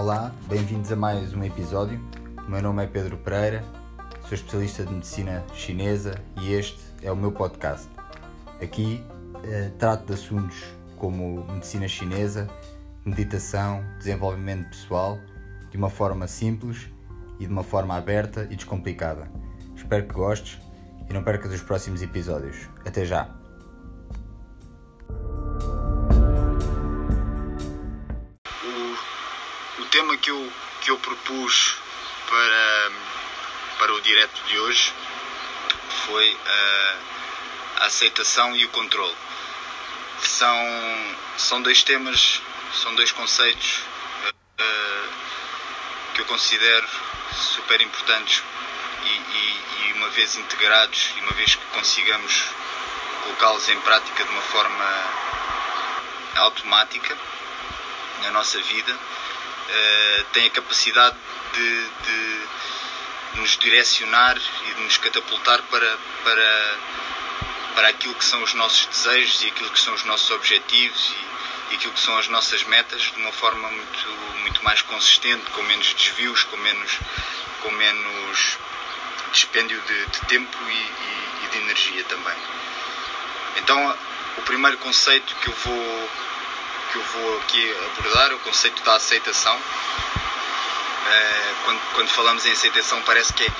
Olá, bem-vindos a mais um episódio. O meu nome é Pedro Pereira, sou especialista de medicina chinesa e este é o meu podcast. Aqui eh, trato de assuntos como medicina chinesa, meditação, desenvolvimento pessoal, de uma forma simples e de uma forma aberta e descomplicada. Espero que gostes e não percas os próximos episódios. Até já! Que eu propus para, para o direto de hoje foi a, a aceitação e o controle. São, são dois temas, são dois conceitos uh, que eu considero super importantes e, e, e, uma vez integrados e uma vez que consigamos colocá-los em prática de uma forma automática na nossa vida, uh, tem a capacidade de, de, nos direcionar e de nos catapultar para, para, para aquilo que são os nossos desejos e aquilo que são os nossos objetivos e, e aquilo que são as nossas metas de uma forma muito, muito mais consistente, com menos desvios, com menos, com menos dispêndio de, de tempo e, e, e de energia também. Então, o primeiro conceito que eu vou que eu vou aqui abordar é o conceito da aceitação. É, quando, quando, falamos em aceitação parece que é,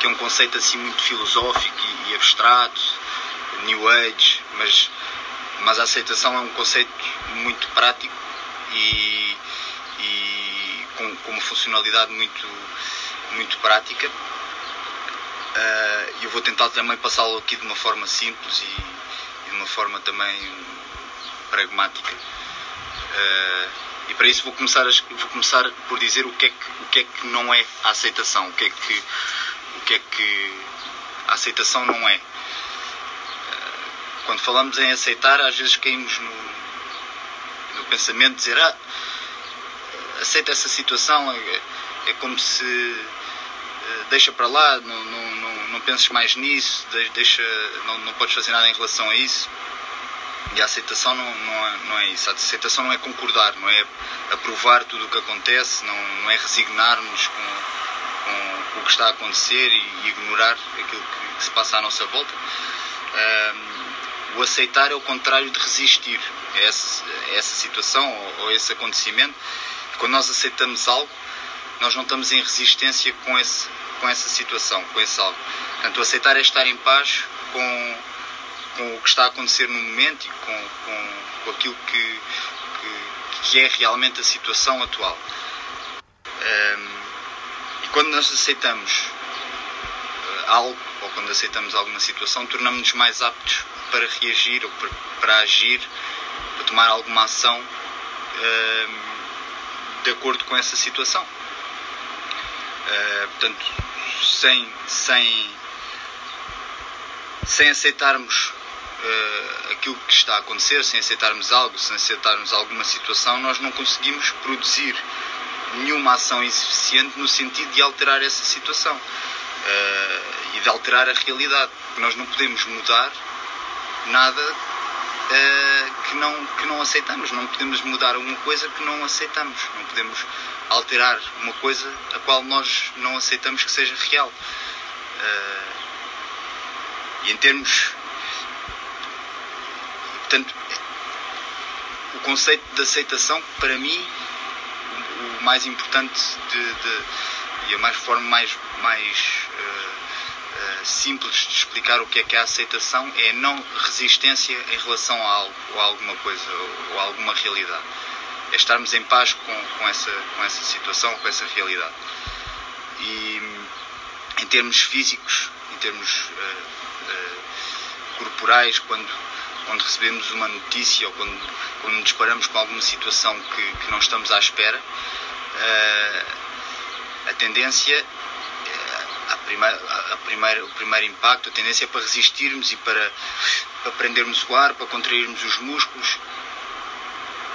que é um conceito assim muito filosófico e, e, abstrato, New Age, mas, mas a aceitação é um conceito muito prático e, e com, com, uma funcionalidade muito, muito prática. Uh, eu vou tentar também passá-lo aqui de uma forma simples e, e de uma forma também pragmática. Uh, e para isso vou começar, a, vou começar por dizer o que, é que, o que é que não é a aceitação, o que é que, o que, é que a aceitação não é. Uh, quando falamos em aceitar, às vezes caímos no, no pensamento de dizer ah, aceita essa situação, é, é como se uh, deixa para lá, não, não, não, não penses mais nisso, deixa, não, não podes fazer nada em relação a isso. E a aceitação não, não, é, não é isso. A aceitação não é concordar, não é aprovar tudo o que acontece, não, não é resignar-nos com, com, o que está a acontecer e, ignorar aquilo que, que, se passa à nossa volta. Um, o aceitar é o contrário de resistir a essa, a essa situação ou, ou a esse acontecimento. Quando nós aceitamos algo, nós não estamos em resistência com, esse, com essa situação, com esse algo. Portanto, aceitar é estar em paz com com o que está a acontecer no momento e com, com, com aquilo que, que, que, é realmente a situação atual. Um, e quando nós aceitamos eh, algo, ou quando aceitamos alguma situação, tornamos-nos mais aptos para reagir ou para, para agir, para tomar alguma ação um, de acordo com essa situação. Uh, portanto, sem, sem, sem aceitarmos uh, aquilo que está a acontecer, sem aceitarmos algo, sem aceitarmos alguma situação, nós não conseguimos produzir nenhuma ação insuficiente no sentido de alterar essa situação uh, e de alterar a realidade. Nós não podemos mudar nada uh, que, não, que não aceitamos, não podemos mudar uma coisa que não aceitamos, não podemos alterar uma coisa a qual nós não aceitamos que seja real. Uh, e em termos Portanto, o conceito de aceitação, para mim, o mais importante de, de, e a mais forma mais, mais uh, uh, simples de explicar o que é que é a aceitação é não resistência em relação a algo, ou a alguma coisa, ou, ou a alguma realidade. É estarmos em paz com, com, essa, com essa situação, com essa realidade. E em termos físicos, em termos uh, corporais, quando quando recebemos uma notícia ou quando, quando nos deparamos com alguma situação que, que não estamos à espera, uh, a tendência, uh, a primeira, a o primeiro impacto, a tendência é para resistirmos e para, para prendermos o ar, para contrairmos os músculos.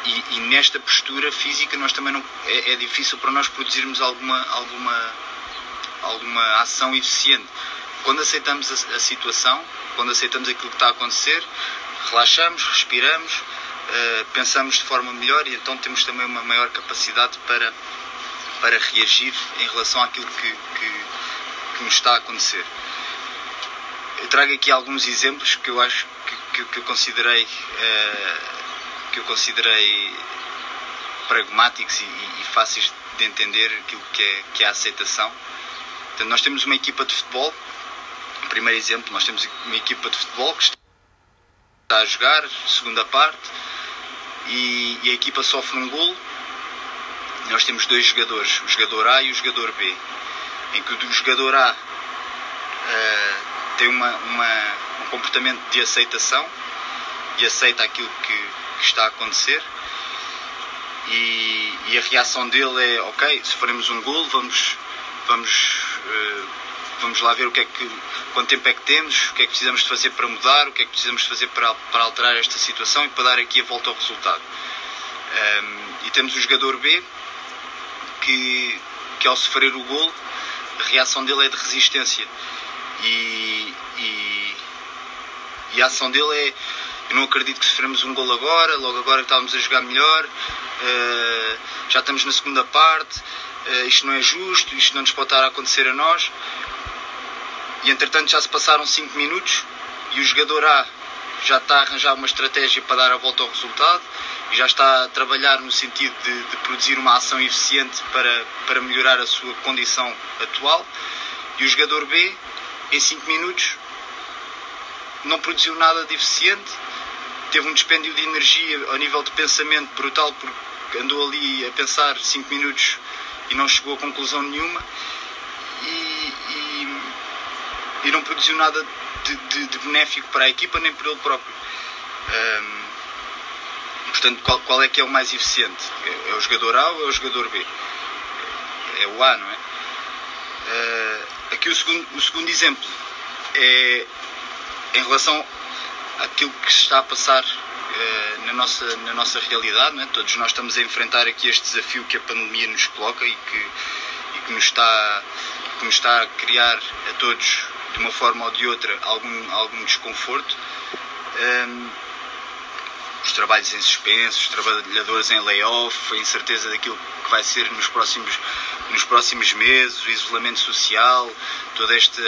E, e nesta postura física nós também não, é, é difícil para nós produzirmos alguma, alguma, alguma ação eficiente. Quando aceitamos a situação, quando aceitamos aquilo que está a acontecer, relaxamos, respiramos, uh, pensamos de forma melhor e então temos também uma maior capacidade para, para reagir em relação àquilo que, que, que nos está a acontecer. Eu trago aqui alguns exemplos que eu acho que, que, que eu considerei uh, que eu considerei pragmáticos e, e, fáceis de entender aquilo que é, que é a aceitação. Portanto, nós temos uma equipa de futebol, primeiro exemplo, nós temos uma equipa de futebol que está a jogar, segunda parte, e, e a equipa sofre um golo. Nós temos dois jogadores, o jogador A e o jogador B, em que o jogador A uh, tem uma, uma, um comportamento de aceitação e aceita aquilo que, que está a acontecer. E, e, a reação dele é ok, se faremos um golo, vamos, vamos, uh, vamos lá ver o que é que, quanto tempo é que temos, o que é que precisamos de fazer para mudar, o que é que precisamos de fazer para, para alterar esta situação e para dar aqui a volta ao resultado. Um, e temos o jogador B que, que ao sofrer o golo a reação dele é de resistência e, e, e a ação dele é eu não acredito que sofremos um gol agora, logo agora estávamos a jogar melhor, uh, já estamos na segunda parte, uh, isto não é justo, isto não nos pode estar a acontecer a nós. E entretanto já se passaram 5 minutos e o jogador A já está a arranjar uma estratégia para dar a volta ao resultado e já está a trabalhar no sentido de, de produzir uma ação eficiente para, para melhorar a sua condição atual. E o jogador B, em 5 minutos, não produziu nada de eficiente teve um dispêndio de energia ao nível de pensamento brutal, porque andou ali a pensar 5 minutos e não chegou a conclusão nenhuma e não produziu nada de, de, de, benéfico para a equipa nem para ele próprio. Um, portanto, qual, qual, é que é o mais eficiente? É, é, o jogador A ou é o jogador B? É o A, não é? Uh, aqui o segundo, o segundo exemplo é em relação aquilo que se está a passar uh, na, nossa, na nossa realidade. Né? Todos nós estamos a enfrentar aqui este desafio que a pandemia nos coloca e que, e que, nos, está, que nos está a criar a todos, de uma forma ou de outra, algum, algum desconforto. Um, os trabalhos em suspenso, os trabalhadores em layoff, a incerteza daquilo que vai ser nos próximos, nos próximos meses, o isolamento social, toda este,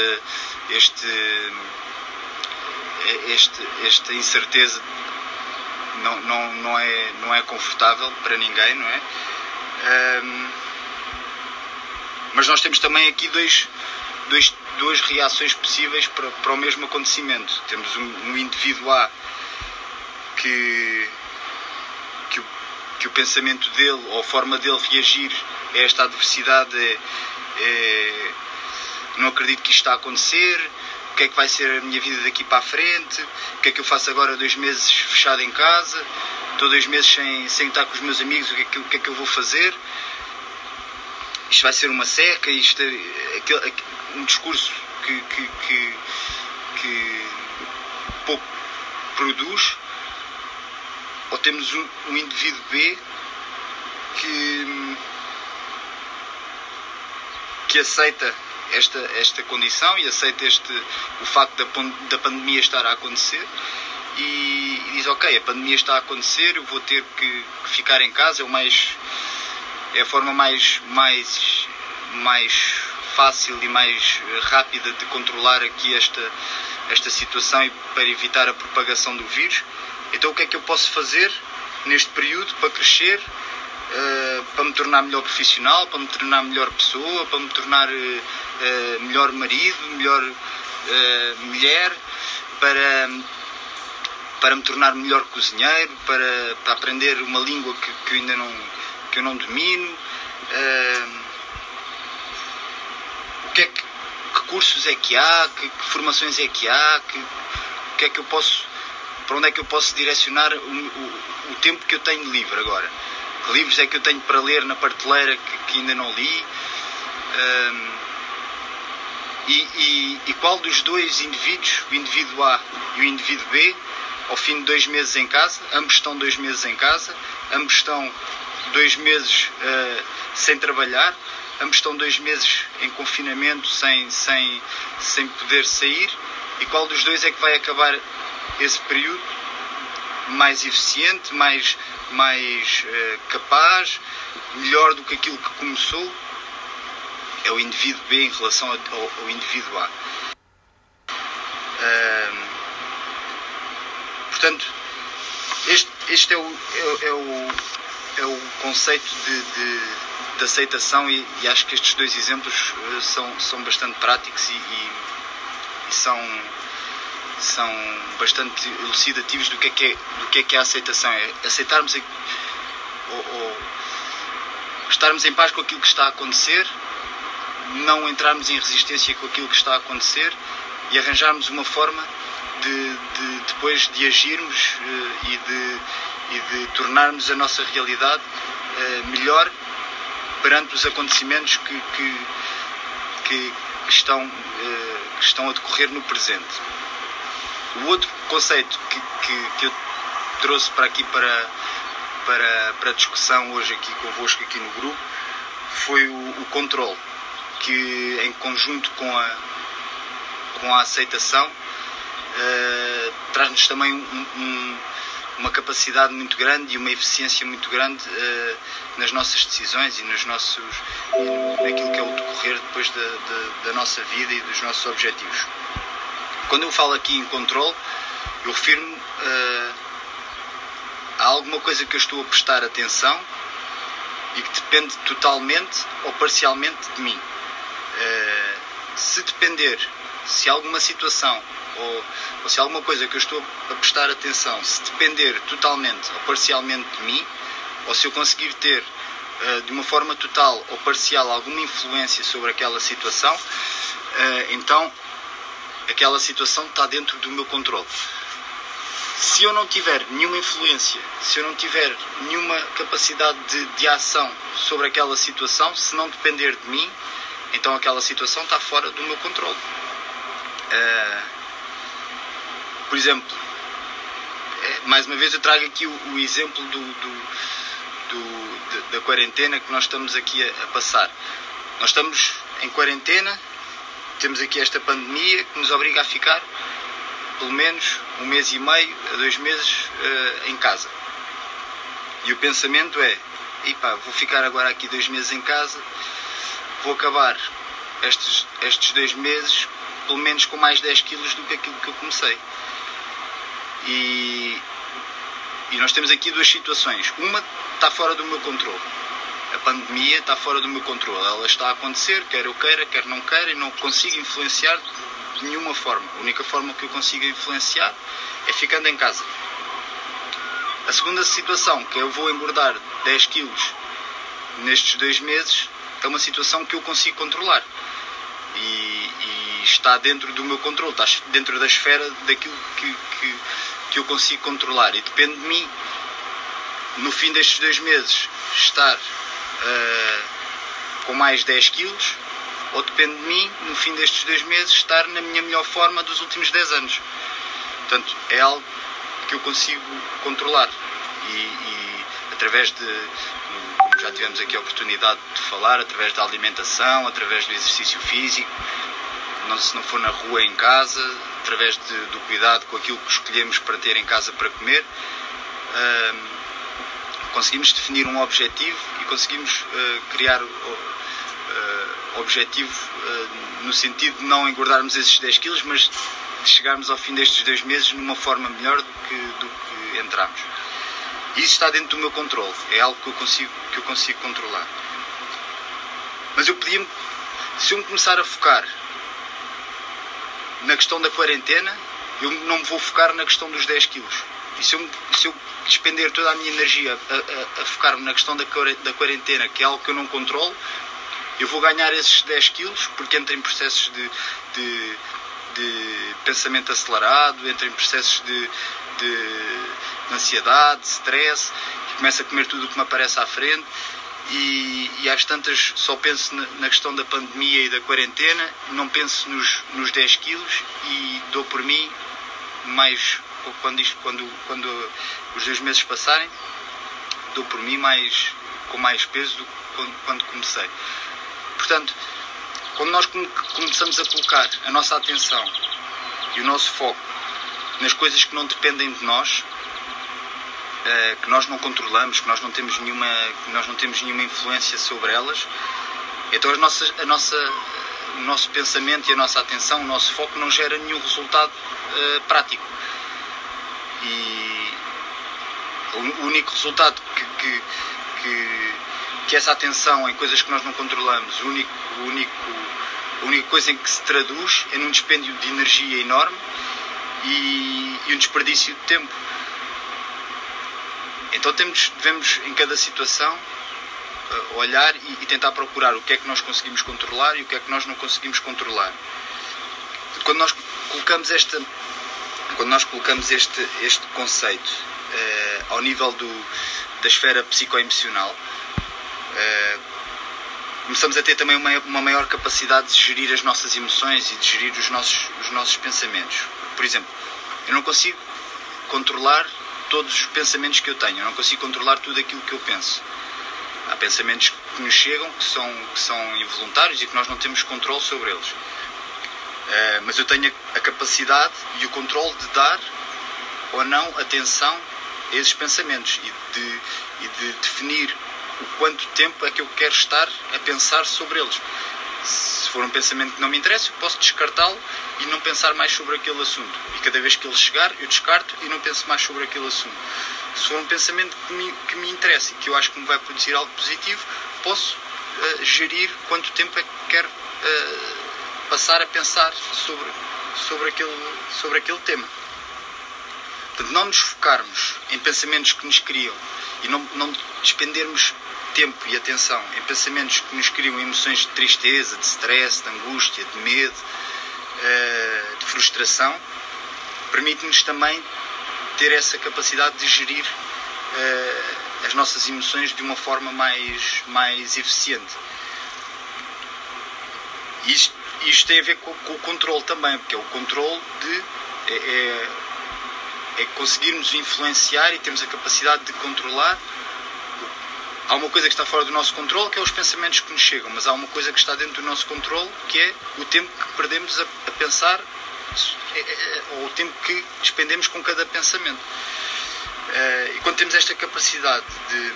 este este, esta incerteza não, não, não, é, não é confortável para ninguém, não é? Um, mas nós temos também aqui dois, dois, duas reações possíveis para, para o mesmo acontecimento. Temos um, um indivíduo A que, que, o, que o pensamento dele ou a forma dele reagir a esta adversidade é, é não acredito que isto está a acontecer, o que é que vai ser a minha vida daqui para a frente, o que é que eu faço agora dois meses fechado em casa, estou dois meses sem, sem estar com os meus amigos, o que é que, o que, é que eu vou fazer? Isto vai ser uma seca, isto é, aquele, um discurso que, que, que, que pouco produz, ou temos um, um indivíduo B que, que aceita esta, esta condição e aceita este, o facto da, da pandemia estar a acontecer e, e diz ok, a pandemia está a acontecer, eu vou ter que, que ficar em casa, é, o mais, é a forma mais, mais, mais fácil e mais rápida de controlar aqui esta, esta situação e para evitar a propagação do vírus. Então o que é que eu posso fazer neste período para crescer, uh, para me tornar melhor profissional, para me tornar melhor pessoa, para me tornar uh, uh, melhor marido, melhor mulher, para, para me tornar melhor cozinheiro, para, para aprender uma língua que, que, ainda não, que eu não domino. É que, que, cursos é que há, que, que formações é que há, que, que é que eu posso, para onde é que eu posso direcionar o, o, o tempo que eu tenho livre agora que livros é que eu tenho para ler na prateleira que, que ainda não li? Um, e, e, e, qual dos dois indivíduos, o indivíduo A e o indivíduo B, ao fim de dois meses em casa, ambos estão dois meses em casa, ambos estão dois meses uh, sem trabalhar, ambos estão dois meses em confinamento sem, sem, sem poder sair, e qual dos dois é que vai acabar esse período mais eficiente, mais, mais uh, capaz, melhor do que aquilo que começou. é o indivíduo B em relação ao, ao indivíduo A. Portanto, este, este é, o, é, é, o, é o conceito de, de, de aceitação e, e, acho que estes dois exemplos uh, são, são bastante práticos e, e, e, são, são bastante elucidativos do que é que é, do que é, que é a aceitação. É aceitarmos ou, ou estarmos em paz com aquilo que está a acontecer, não entrarmos em resistência com aquilo que está a acontecer e arranjarmos uma forma de, de depois de agirmos uh, e, de, e de tornarmos a nossa realidade uh, melhor perante os acontecimentos que, que, que, que estão, uh, que estão a decorrer no presente. O outro conceito que, que, que eu trouxe para aqui para, para, para discussão hoje aqui convosco aqui no grupo foi o, o controle, que em conjunto com a, com a aceitação uh, traz-nos também um, um, uma capacidade muito grande e uma eficiência muito grande uh, nas nossas decisões e nos nossos naquilo que é o decorrer depois da, da, da nossa vida e dos nossos objetivos. Quando eu falo aqui em controle, eu refiro-me uh, há alguma coisa que eu estou a prestar atenção e que depende totalmente ou parcialmente de mim. Uh, se depender, se alguma situação ou, ou, se alguma coisa que eu estou a prestar atenção, se depender totalmente ou parcialmente de mim, ou se eu conseguir ter uh, de uma forma total ou parcial alguma influência sobre aquela situação, uh, então aquela situação está dentro do meu controle se eu não tiver nenhuma influência, se eu não tiver nenhuma capacidade de, de ação sobre aquela situação, se não depender de mim, então aquela situação está fora do meu controle. Por exemplo, é, mais uma vez eu trago aqui o, o exemplo do, do, do, da quarentena que nós estamos aqui a, a passar. Nós estamos em quarentena, temos aqui esta pandemia que nos obriga a ficar pelo menos um mês e meio a dois meses uh, em casa. E o pensamento é: epá, vou ficar agora aqui dois meses em casa, vou acabar estes, estes dois meses pelo menos com mais 10 quilos do que aquilo que eu comecei. E, e nós temos aqui duas situações. Uma está fora do meu controle. A pandemia está fora do meu controle. Ela está a acontecer, quer eu queira, quer não queira, e não consigo influenciar de nenhuma forma. A única forma que eu consigo influenciar é ficando em casa. A segunda situação, que eu vou engordar 10 quilos nestes dois meses, é uma situação que eu consigo controlar. E, e está dentro do meu controle, está dentro da esfera daquilo que, que, que eu consigo controlar. E depende de mim, no fim destes dois meses, estar uh, com mais 10 quilos ou depende de mim, no fim destes dois meses, estar na minha melhor forma dos últimos 10 anos. Portanto, é algo que eu consigo controlar e, e através de, como já tivemos aqui a oportunidade de falar, através da alimentação, através do exercício físico, não, se não for na rua, em casa, através de, do cuidado com aquilo que escolhemos para ter em casa para comer, uh, conseguimos definir um objetivo e conseguimos uh, criar uh, objetivo uh, no sentido de não engordarmos esses 10 quilos, mas de chegarmos ao fim destes dois meses numa forma melhor do que, do que entramos. Isso está dentro do meu controle, é algo que eu consigo, que eu consigo controlar. Mas eu pedia-me, se eu me começar a focar na questão da quarentena, eu não me vou focar na questão dos 10 quilos. E se eu, se eu despender toda a minha energia a, a, a focar-me na questão da, da quarentena, que é algo que eu não controlo, eu vou ganhar esses 10 quilos porque entro em processos de, de, de pensamento acelerado, entro em processos de, de, de ansiedade, de stress, começo a comer tudo o que me aparece à frente. E, e às tantas só penso na, na, questão da pandemia e da quarentena, não penso nos, nos 10 quilos e dou por mim mais quando, isto, quando, quando os dois meses passarem, dou por mim mais, com mais peso do que quando, quando comecei. Portanto, quando nós começamos a colocar a nossa atenção e o nosso foco nas coisas que não dependem de nós, eh, que nós não controlamos, que nós não temos nenhuma, que nós não temos nenhuma influência sobre elas, Então a nossa, a nossa, o nosso pensamento e a nossa atenção, o nosso foco não gera nenhum resultado uh, prático. E o único resultado que, que, que, que, essa atenção em coisas que nós não controlamos, o único, o único, a única coisa em que se traduz é num dispêndio de energia enorme e, e um desperdício de tempo. Então temos, devemos em cada situação uh, olhar e, e, tentar procurar o que é que nós conseguimos controlar e o que é que nós não conseguimos controlar. Quando nós colocamos esta, quando nós colocamos este, este conceito uh, ao nível do, da esfera psicoemocional, uh, começamos a ter também uma, uma maior capacidade de gerir as nossas emoções e de gerir os nossos, os nossos pensamentos. Por exemplo, eu não consigo controlar todos os pensamentos que eu tenho, eu não consigo controlar tudo aquilo que eu penso. Há pensamentos que nos chegam que são, que são involuntários e que nós não temos controle sobre eles. Uh, mas eu tenho a capacidade e o controle de dar ou não atenção a esses pensamentos e de, e de definir o quanto tempo é que eu quero estar a pensar sobre eles. Se for um pensamento que não me interessa, eu posso descartá-lo e não pensar mais sobre aquele assunto. E cada vez que ele chegar, eu descarto e não penso mais sobre aquele assunto. Se for um pensamento que me, que me interessa e que eu acho que me vai produzir algo positivo, posso uh, gerir quanto tempo é que quero uh, passar a pensar sobre, sobre, aquele, sobre aquele tema. Portanto, não nos focarmos em pensamentos que nos criam e não, não despendermos tempo e atenção em pensamentos que nos criam emoções de tristeza, de stress, de angústia, de medo, eh, de frustração, permite-nos também ter essa capacidade de gerir eh, as nossas emoções de uma forma mais, mais eficiente. Isto, isto tem a ver com, com o controle também, porque é o controle de. É, é, é conseguirmos influenciar e temos a capacidade de controlar. Há uma coisa que está fora do nosso controle, que é os pensamentos que nos chegam, mas há uma coisa que está dentro do nosso controle, que é o tempo que perdemos a, a pensar, é, é, ou o tempo que despendemos com cada pensamento. Uh, e quando temos esta capacidade de,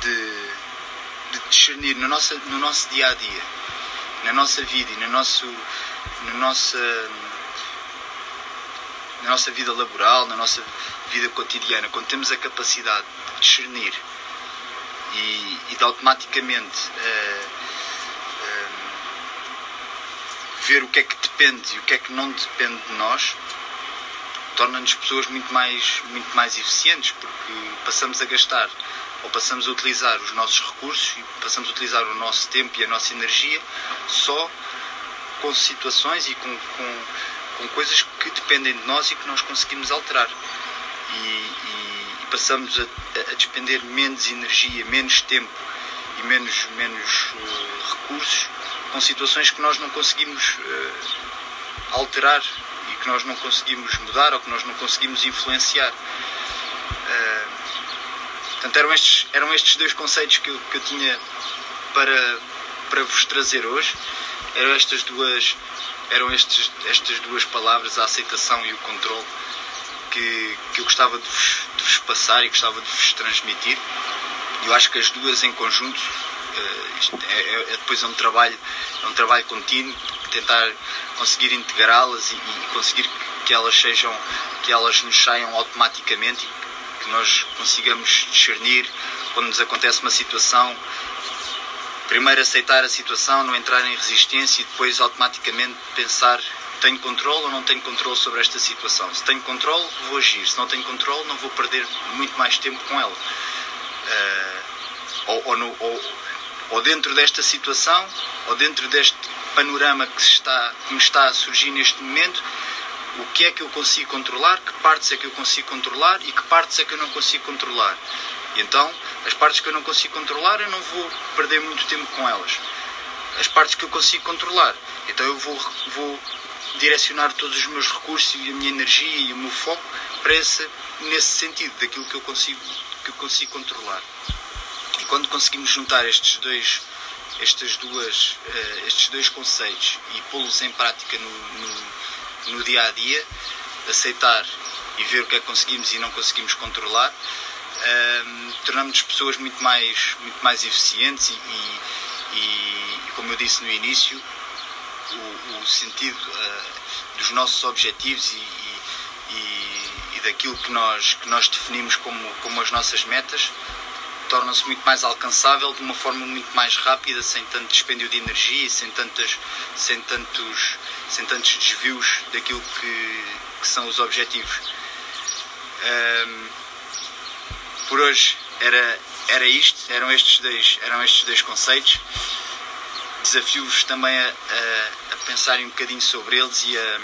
de, de discernir no nosso, no nosso dia a dia, na nossa vida e no nosso, na nossa na nossa vida laboral, na nossa vida cotidiana, quando temos a capacidade de discernir e, e de automaticamente uh, uh, ver o que é que depende e o que é que não depende de nós, torna-nos pessoas muito mais, muito mais eficientes, porque passamos a gastar ou passamos a utilizar os nossos recursos e passamos a utilizar o nosso tempo e a nossa energia só com situações e com, com com coisas que dependem de nós e que nós conseguimos alterar. E, e, e passamos a, a, despender menos energia, menos tempo e menos, menos uh, recursos com situações que nós não conseguimos uh, alterar e que nós não conseguimos mudar ou que nós não conseguimos influenciar. Uh, portanto, eram estes, eram estes dois conceitos que eu, que eu tinha para, para vos trazer hoje. Eram estas duas eram estes, estas duas palavras, a aceitação e o controle, que, que eu gostava de vos, vos passar e gostava de vos transmitir. Eu acho que as duas em conjunto, uh, é, é, é, depois é um trabalho, é um trabalho contínuo, tentar conseguir integrá-las e, e, conseguir que elas sejam, que elas nos saiam automaticamente e que nós consigamos discernir quando nos acontece uma situação primeiro aceitar a situação, não entrar em resistência e depois automaticamente pensar tenho controle ou não tenho controle sobre esta situação. Se tenho controle, vou agir. Se não tenho controle, não vou perder muito mais tempo com ela. Uh, ou, ou, no, ou, ou, dentro desta situação, ou dentro deste panorama que, está, que me está a surgir neste momento, o que é que eu consigo controlar, que partes é que eu consigo controlar e que partes é que eu não consigo controlar. E então, as partes que eu não consigo controlar, eu não vou perder muito tempo com elas. As partes que eu consigo controlar, então eu vou, vou direcionar todos os meus recursos e a minha energia e o meu foco para esse, nesse sentido, daquilo que eu consigo, que eu consigo controlar. E quando conseguimos juntar estes dois, estas duas, uh, estes dois conceitos e pô-los em prática no, no, no dia a dia, aceitar e ver o que é que conseguimos e não conseguimos controlar, um, tornamos-nos pessoas muito mais, muito mais eficientes e, e, e, como eu disse no início, o, o sentido uh, dos nossos objetivos e, e, e, daquilo que nós, que nós definimos como, como as nossas metas torna-se muito mais alcançável de uma forma muito mais rápida, sem tanto dispêndio de energia e sem, tantas, sem, tantos, sem tantos desvios daquilo que, que são os objetivos. Um, por hoje era, era isto, eram estes dois, eram estes dois conceitos. Desafio-vos também a, a, a pensarem um bocadinho sobre eles e a,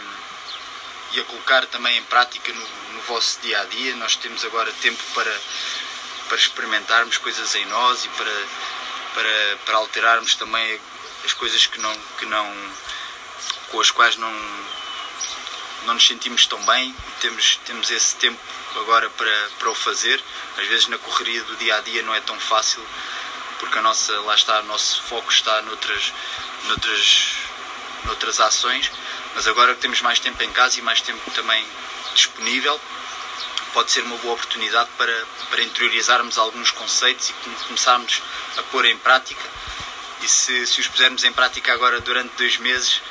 e a colocar também em prática no, no vosso dia a dia. Nós temos agora tempo para para experimentarmos coisas em nós e para, para, para alterarmos também as coisas que não, que não, com as quais não, não nos sentimos tão bem e temos, temos esse tempo agora para, para o fazer. Às vezes na correria do dia a dia não é tão fácil porque a nossa, lá está, o nosso foco está noutras, noutras, noutras ações, mas agora que temos mais tempo em casa e mais tempo também disponível, pode ser uma boa oportunidade para, para interiorizarmos alguns conceitos e começarmos a pôr em prática. E se, se os pusermos em prática agora durante dois meses,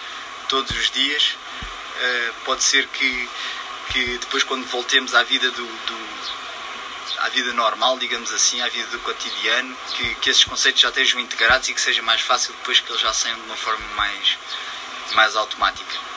todos os dias, uh, pode ser que, que depois, quando voltemos à vida do, do à vida normal, digamos assim, à vida do cotidiano, que, que esses conceitos já estejam integrados e que seja mais fácil depois que eles já saiam de uma forma mais, mais automática.